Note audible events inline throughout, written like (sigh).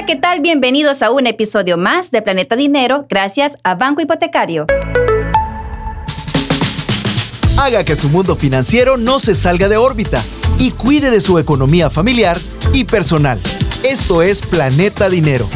Hola, ¿qué tal? Bienvenidos a un episodio más de Planeta Dinero gracias a Banco Hipotecario. Haga que su mundo financiero no se salga de órbita y cuide de su economía familiar y personal. Esto es Planeta Dinero.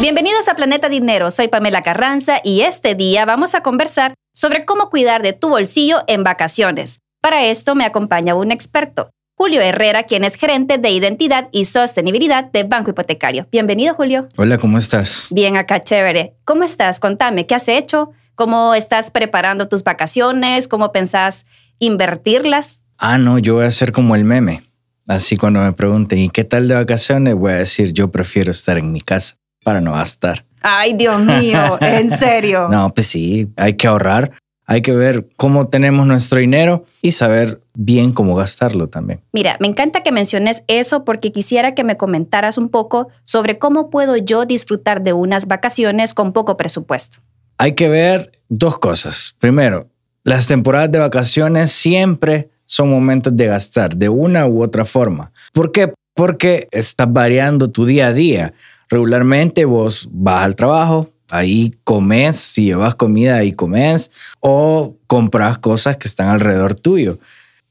Bienvenidos a Planeta Dinero, soy Pamela Carranza y este día vamos a conversar sobre cómo cuidar de tu bolsillo en vacaciones. Para esto me acompaña un experto, Julio Herrera, quien es gerente de identidad y sostenibilidad de Banco Hipotecario. Bienvenido, Julio. Hola, ¿cómo estás? Bien, acá chévere. ¿Cómo estás? Contame, ¿qué has hecho? ¿Cómo estás preparando tus vacaciones? ¿Cómo pensás invertirlas? Ah, no, yo voy a ser como el meme. Así cuando me pregunten, ¿y qué tal de vacaciones? Voy a decir, yo prefiero estar en mi casa para no gastar. Ay, Dios mío, en serio. (laughs) no, pues sí, hay que ahorrar, hay que ver cómo tenemos nuestro dinero y saber bien cómo gastarlo también. Mira, me encanta que menciones eso porque quisiera que me comentaras un poco sobre cómo puedo yo disfrutar de unas vacaciones con poco presupuesto. Hay que ver dos cosas. Primero, las temporadas de vacaciones siempre son momentos de gastar de una u otra forma. ¿Por qué? Porque estás variando tu día a día. Regularmente vos vas al trabajo, ahí comes, si llevas comida ahí comes o compras cosas que están alrededor tuyo.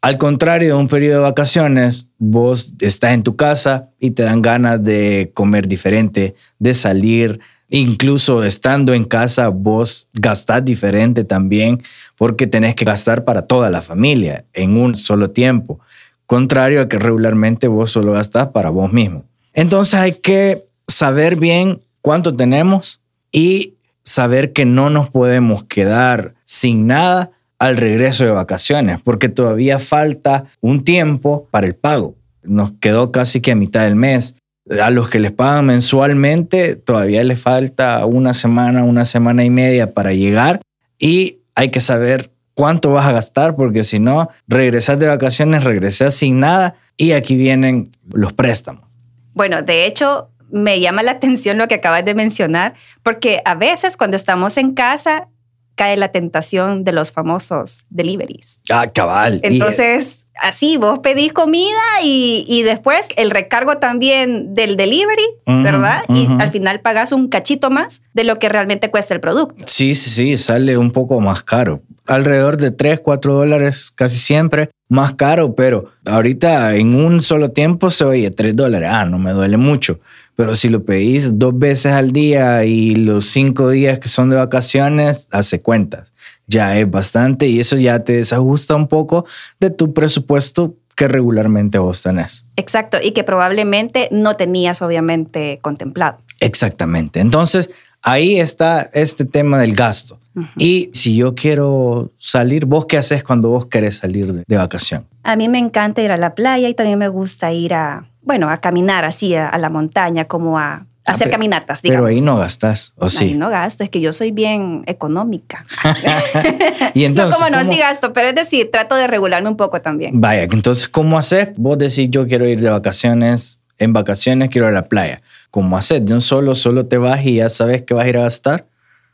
Al contrario de un periodo de vacaciones, vos estás en tu casa y te dan ganas de comer diferente, de salir, incluso estando en casa, vos gastás diferente también porque tenés que gastar para toda la familia en un solo tiempo, contrario a que regularmente vos solo gastás para vos mismo. Entonces hay que saber bien cuánto tenemos y saber que no nos podemos quedar sin nada al regreso de vacaciones, porque todavía falta un tiempo para el pago. Nos quedó casi que a mitad del mes. A los que les pagan mensualmente, todavía les falta una semana, una semana y media para llegar y hay que saber cuánto vas a gastar, porque si no, regresas de vacaciones, regresas sin nada y aquí vienen los préstamos. Bueno, de hecho, me llama la atención lo que acabas de mencionar, porque a veces cuando estamos en casa cae la tentación de los famosos deliveries. Ah, cabal. Entonces, así vos pedís comida y, después el recargo también del delivery, ¿verdad? Y al final pagas un cachito más de lo que realmente cuesta el producto. Sí, sí, sí, sale un poco más caro. Alrededor de 3, 4 dólares casi siempre más caro, pero ahorita en un solo tiempo se oye 3 dólares. Ah, no me duele mucho. Pero si lo pedís dos veces al día y los cinco días que son de vacaciones, hace cuentas. Ya es bastante y eso ya te desajusta un poco de tu presupuesto que regularmente vos tenés. Exacto, y que probablemente no tenías obviamente contemplado. Exactamente. Entonces, ahí está este tema del gasto. Y si yo quiero salir, ¿vos qué haces cuando vos querés salir de, de vacación? A mí me encanta ir a la playa y también me gusta ir a bueno, a caminar así a, la montaña, como a, hacer caminatas, digamos. Pero ahí no gastas, ¿o sí? Ahí no gasto, es que yo soy bien económica. (laughs) y entonces, no, como no, sí gasto, pero es decir, trato de regularme un poco también. Vaya, entonces, ¿cómo haces? Vos decís, yo quiero ir de vacaciones, en vacaciones quiero ir a la playa. ¿Cómo haces? De un solo, solo te vas y ya sabes que vas a ir a gastar.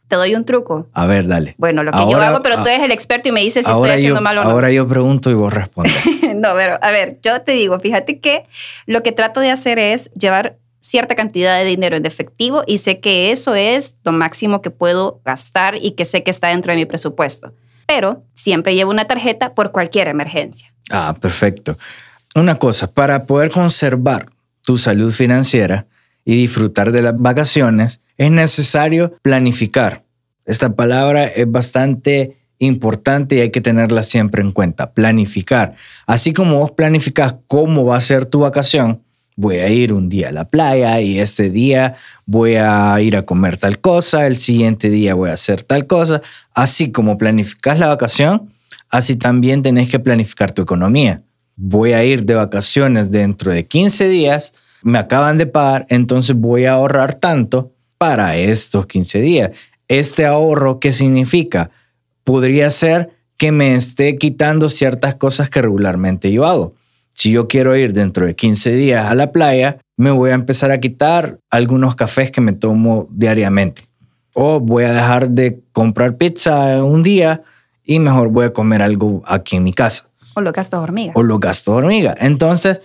Te doy un truco. A ver, dale. Bueno, lo que yo hago, pero tú eres el experto y me dices si estoy haciendo mal o no. Ahora yo pregunto y vos respondes. (laughs) no, pero a ver, yo te digo, fíjate que lo que trato de hacer es llevar cierta cantidad de dinero en efectivo y sé que eso es lo máximo que puedo gastar y que sé que está dentro de mi presupuesto. Pero siempre llevo una tarjeta por cualquier emergencia. Ah, perfecto. Una cosa, para poder conservar tu salud financiera, y disfrutar de las vacaciones, es necesario planificar. Esta palabra es bastante importante y hay que tenerla siempre en cuenta. Planificar. Así como vos planificas cómo va a ser tu vacación, voy a ir un día a la playa y ese día voy a ir a comer tal cosa, el siguiente día voy a hacer tal cosa. Así como planificas la vacación, así también tenés que planificar tu economía. Voy a ir de vacaciones dentro de 15 días me acaban de pagar, entonces voy a ahorrar tanto para estos 15 días. Este ahorro, ¿qué significa? Podría ser que me esté quitando ciertas cosas que regularmente yo hago. Si yo quiero ir dentro de 15 días a la playa, me voy a empezar a quitar algunos cafés que me tomo diariamente. O voy a dejar de comprar pizza un día y mejor voy a comer algo aquí en mi casa. O los gastos hormiga. O los gastos hormiga. Entonces,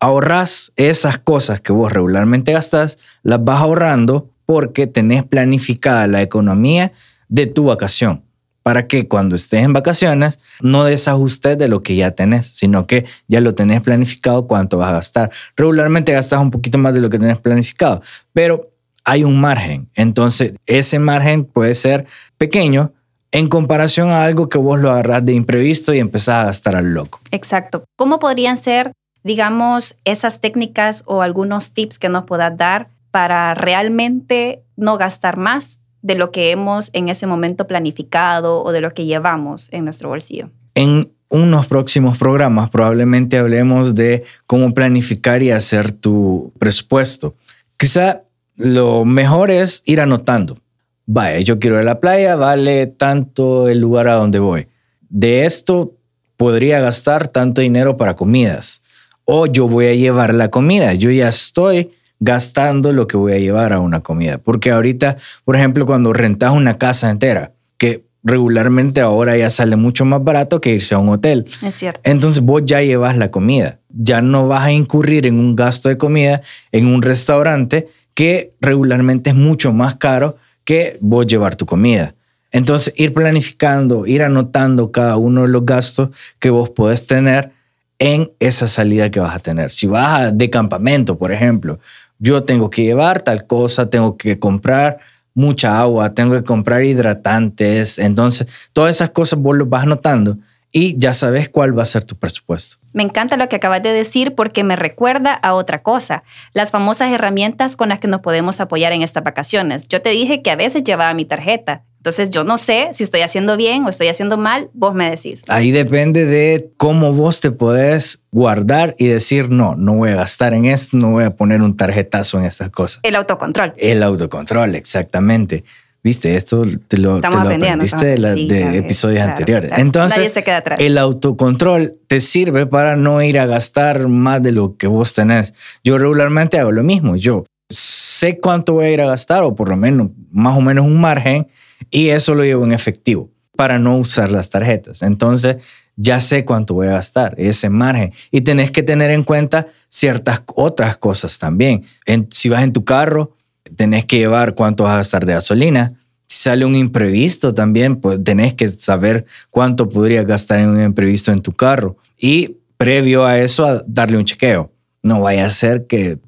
ahorras esas cosas que vos regularmente gastas, las vas ahorrando porque tenés planificada la economía de tu vacación para que cuando estés en vacaciones no desajustes de lo que ya tenés, sino que ya lo tenés planificado cuánto vas a gastar. Regularmente gastas un poquito más de lo que tenés planificado, pero hay un margen. Entonces, ese margen puede ser pequeño en comparación a algo que vos lo agarrás de imprevisto y empezás a gastar al loco. Exacto. ¿Cómo podrían ser, digamos, esas técnicas o algunos tips que nos puedas dar para realmente no gastar más de lo que hemos en ese momento planificado o de lo que llevamos en nuestro bolsillo. En unos próximos programas probablemente hablemos de cómo planificar y hacer tu presupuesto. Quizá lo mejor es ir anotando. Vaya, yo quiero ir a la playa, vale tanto el lugar a donde voy. De esto podría gastar tanto dinero para comidas. O yo voy a llevar la comida. Yo ya estoy gastando lo que voy a llevar a una comida. Porque ahorita, por ejemplo, cuando rentas una casa entera, que regularmente ahora ya sale mucho más barato que irse a un hotel. Es cierto. Entonces vos ya llevas la comida. Ya no vas a incurrir en un gasto de comida en un restaurante que regularmente es mucho más caro que vos llevar tu comida. Entonces, ir planificando, ir anotando cada uno de los gastos que vos podés tener en esa salida que vas a tener. Si vas de campamento, por ejemplo, yo tengo que llevar tal cosa, tengo que comprar mucha agua, tengo que comprar hidratantes. Entonces, todas esas cosas vos lo vas anotando y ya sabes cuál va a ser tu presupuesto. Me encanta lo que acabas de decir porque me recuerda a otra cosa, las famosas herramientas con las que nos podemos apoyar en estas vacaciones. Yo te dije que a veces llevaba mi tarjeta. Entonces yo no sé si estoy haciendo bien o estoy haciendo mal, vos me decís. Ahí depende de cómo vos te podés guardar y decir, no, no voy a gastar en esto, no voy a poner un tarjetazo en estas cosas. El autocontrol. El autocontrol, exactamente. Viste, esto te lo, te lo aprendiste de, de episodios anteriores. Entonces, Nadie se queda atrás. el autocontrol te sirve para no ir a gastar más de lo que vos tenés. Yo regularmente hago lo mismo. Yo sé cuánto voy a ir a gastar o por lo menos más o menos un margen y eso lo llevo en efectivo para no usar las tarjetas. Entonces, ya sé cuánto voy a gastar, ese margen. Y tenés que tener en cuenta ciertas otras cosas también. si vas en tu carro, tenés que llevar cuánto vas a gastar de gasolina. Si sale un imprevisto también, pues tenés que saber cuánto podrías gastar en un imprevisto en tu carro. Y previo a eso, darle un chequeo. No vaya a ser que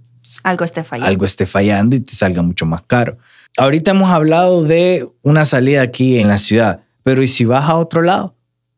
algo esté fallando. Algo esté fallando y te salga mucho más caro. Ahorita hemos hablado de una salida aquí en la ciudad, pero ¿y si vas a otro lado?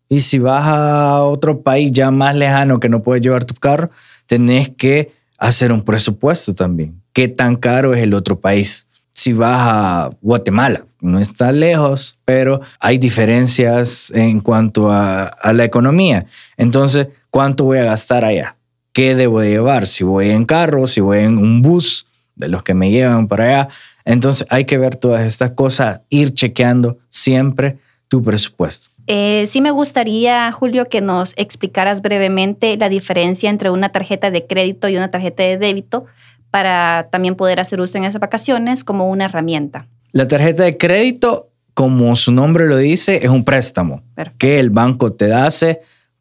¿Y si vas a otro país ya más lejano que no puedes llevar tu carro? Tenés que hacer un presupuesto también. ¿Qué tan caro es el otro país? Si vas a Guatemala, no está lejos, pero hay diferencias en cuanto a, a la economía. Entonces, ¿cuánto voy a gastar allá? ¿Qué debo llevar? Si voy en carro, si voy en un bus de los que me llevan para allá, entonces hay que ver todas estas cosas, ir chequeando siempre tu presupuesto. Eh, sí me gustaría, Julio, que nos explicaras brevemente la diferencia entre una tarjeta de crédito y una tarjeta de débito para también poder hacer uso en esas vacaciones como una herramienta. La tarjeta de crédito, como su nombre lo dice, es un préstamo que el banco te hace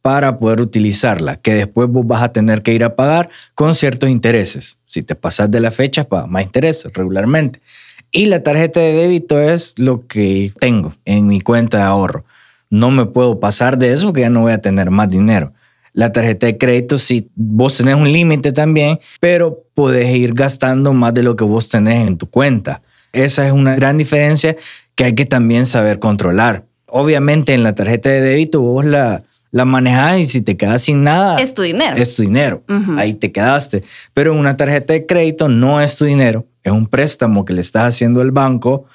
para poder utilizarla, que después vos vas a tener que ir a pagar con ciertos intereses. Si te pasas de la fecha, pagas más intereses regularmente. Y la tarjeta de débito es lo que tengo en mi cuenta de ahorro. No me puedo pasar de eso porque ya no voy a tener más dinero. La tarjeta de crédito, si vos tenés un límite también, pero podés ir gastando más de lo que vos tenés en tu cuenta. Esa es una gran diferencia que hay que también saber controlar. Obviamente en la tarjeta de débito vos la, la manejas y si te quedas sin nada. Es tu dinero. Es tu dinero. Ahí te quedaste. Pero en una tarjeta de crédito no es tu dinero, es un préstamo que le estás haciendo al banco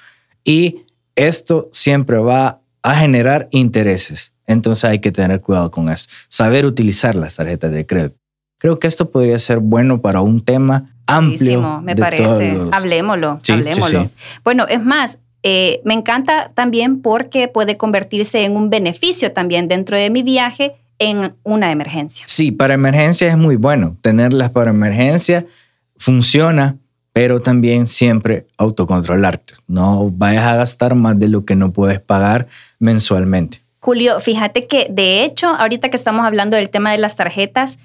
y esto siempre va a generar intereses. Entonces hay que tener cuidado con eso. Saber utilizar las tarjetas de crédito. Creo que esto podría ser bueno para un tema amplio. me parece. Hablemoslo, hablemoslo. Bueno, es más, eh, me encanta también porque puede convertirse en un beneficio también dentro de mi viaje en una emergencia. Sí, para emergencia es muy bueno. Tenerlas para emergencia funciona, pero también siempre autocontrolarte. No vayas a gastar más de lo que no puedes pagar mensualmente. Julio, fíjate que de hecho, ahorita que estamos hablando del tema de las tarjetas,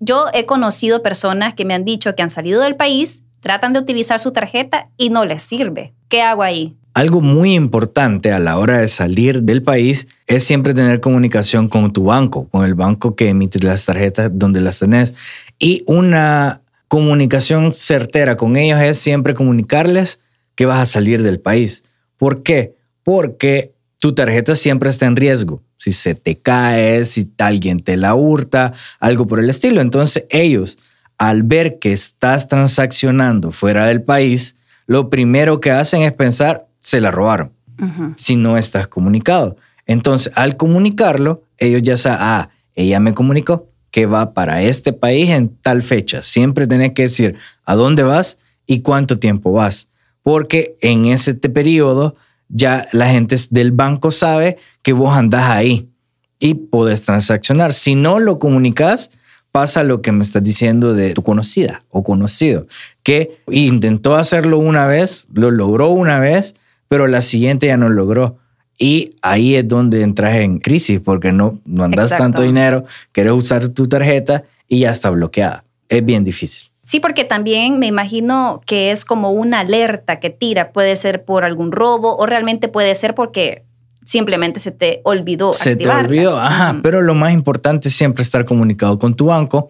Yo he conocido personas que me han dicho que han salido del país, tratan de utilizar su tarjeta y no les sirve. ¿Qué hago ahí? Algo muy importante a la hora de salir del país es siempre tener comunicación con tu banco, con el banco que emite las tarjetas donde las tenés. Y una comunicación certera con ellos es siempre comunicarles que vas a salir del país. ¿Por qué? Porque tu tarjeta siempre está en riesgo. Si se te cae, si alguien te la hurta, algo por el estilo. Entonces ellos, al ver que estás transaccionando fuera del país, lo primero que hacen es pensar, se la robaron, si no estás comunicado. Entonces, al comunicarlo, ellos ya saben, ah, ella me comunicó que va para este país en tal fecha. Siempre tenés que decir a dónde vas y cuánto tiempo vas, porque en ese periodo ya la gente del banco sabe que vos andás ahí y podés transaccionar. Si no lo comunicas, pasa lo que me estás diciendo de tu conocida o conocido, que intentó hacerlo una vez, lo logró una vez, pero la siguiente ya no logró. Y ahí es donde entras en crisis porque no, no andas tanto dinero, quieres usar tu tarjeta y ya está bloqueada. Es bien difícil. Sí, porque también me imagino que es como una alerta que tira. Puede ser por algún robo o realmente puede ser porque simplemente se te olvidó. Se te olvidó, ajá. Pero lo más importante es siempre estar comunicado con tu banco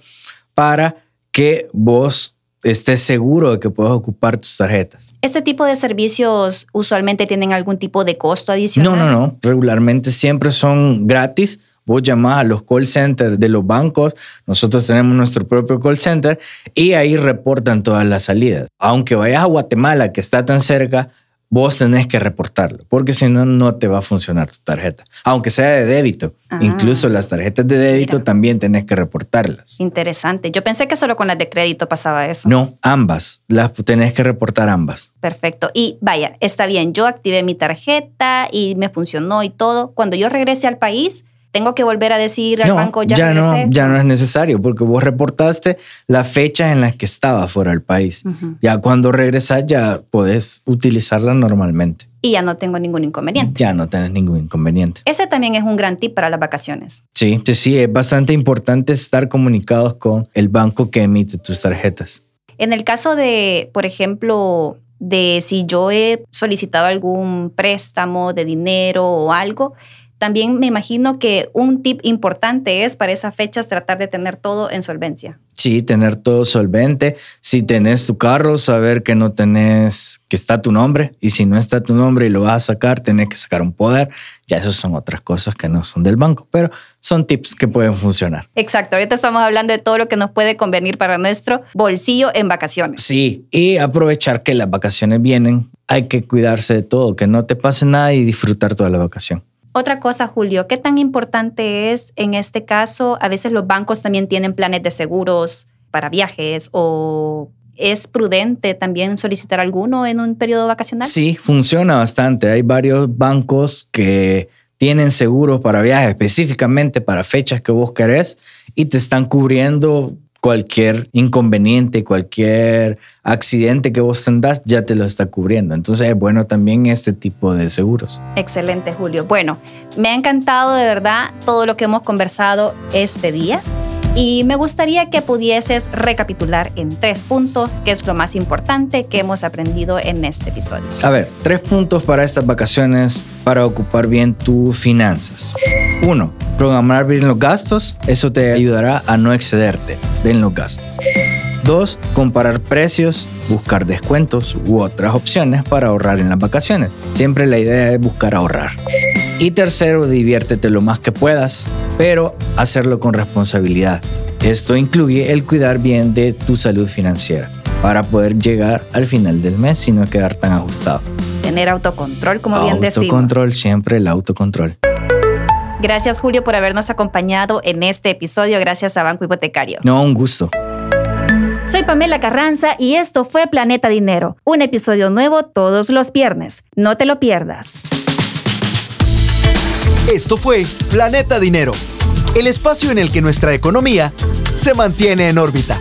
para que vos estés seguro de que puedes ocupar tus tarjetas. ¿Este tipo de servicios usualmente tienen algún tipo de costo adicional? No, no, no. Regularmente siempre son gratis Vos llamás a los call centers de los bancos, nosotros tenemos nuestro propio call center y ahí reportan todas las salidas. Aunque vayas a Guatemala, que está tan cerca, vos tenés que reportarlo, porque si no, no te va a funcionar tu tarjeta, aunque sea de débito. Ah. Incluso las tarjetas de débito también tenés que reportarlas. Interesante. Yo pensé que solo con las de crédito pasaba eso. No, ambas. Las tenés que reportar ambas. Perfecto. Y vaya, está bien, yo activé mi tarjeta y me funcionó y todo. Cuando yo regrese al país, tengo que volver a decir al banco ya, ya no ya no es necesario porque vos reportaste la fecha en la que estaba fuera del país. Ya cuando regresas ya podés utilizarla normalmente. Y ya no tengo ningún inconveniente. Ya no tienes ningún inconveniente. Ese también es un gran tip para las vacaciones. Sí sí es bastante importante estar comunicados con el banco que emite tus tarjetas. En el caso de por ejemplo de si yo he solicitado algún préstamo de dinero o algo también me imagino que un tip importante es para esas fechas tratar de tener todo en solvencia. Sí, tener todo solvente. Si tenés tu carro, saber que no tenés, que está tu nombre. Y si no está tu nombre y lo vas a sacar, tenés que sacar un poder. Ya esas son otras cosas que no son del banco, pero son tips que pueden funcionar. Exacto. Ahorita estamos hablando de todo lo que nos puede convenir para nuestro bolsillo en vacaciones. Sí, y aprovechar que las vacaciones vienen. Hay que cuidarse de todo, que no te pase nada y disfrutar toda la vacación. Otra cosa, Julio, ¿qué tan importante es en este caso? A veces los bancos también tienen planes de seguros para viajes o ¿Es prudente también solicitar alguno en un periodo vacacional? Sí, funciona bastante. Hay varios bancos que tienen seguros para viajes específicamente para fechas que vos querés y te están cubriendo cualquier inconveniente, cualquier accidente que vos tengas, ya te lo está cubriendo. Entonces es bueno también este tipo de seguros. Excelente, Julio. Bueno, me ha encantado de verdad todo lo que hemos conversado este día. Y me gustaría que pudieses recapitular en tres puntos qué es lo más importante que hemos aprendido en este episodio. A ver, tres puntos para estas vacaciones para ocupar bien tus finanzas. Uno, programar bien los gastos. Eso te ayudará a no excederte en los gastos. Dos, comparar precios, buscar descuentos u otras opciones para ahorrar en las vacaciones. Siempre la idea es buscar ahorrar. Y tercero, diviértete lo más que puedas, pero hacerlo con responsabilidad. Esto incluye el cuidar bien de tu salud financiera para poder llegar al final del mes sin no quedar tan ajustado. Tener autocontrol, como bien decimos. Autocontrol, siempre el autocontrol. Gracias Julio por habernos acompañado en este episodio. Gracias a Banco Hipotecario. No, un gusto. Soy Pamela Carranza y esto fue Planeta Dinero, un episodio nuevo todos los viernes. No te lo pierdas. Esto fue Planeta Dinero, el espacio en el que nuestra economía se mantiene en órbita.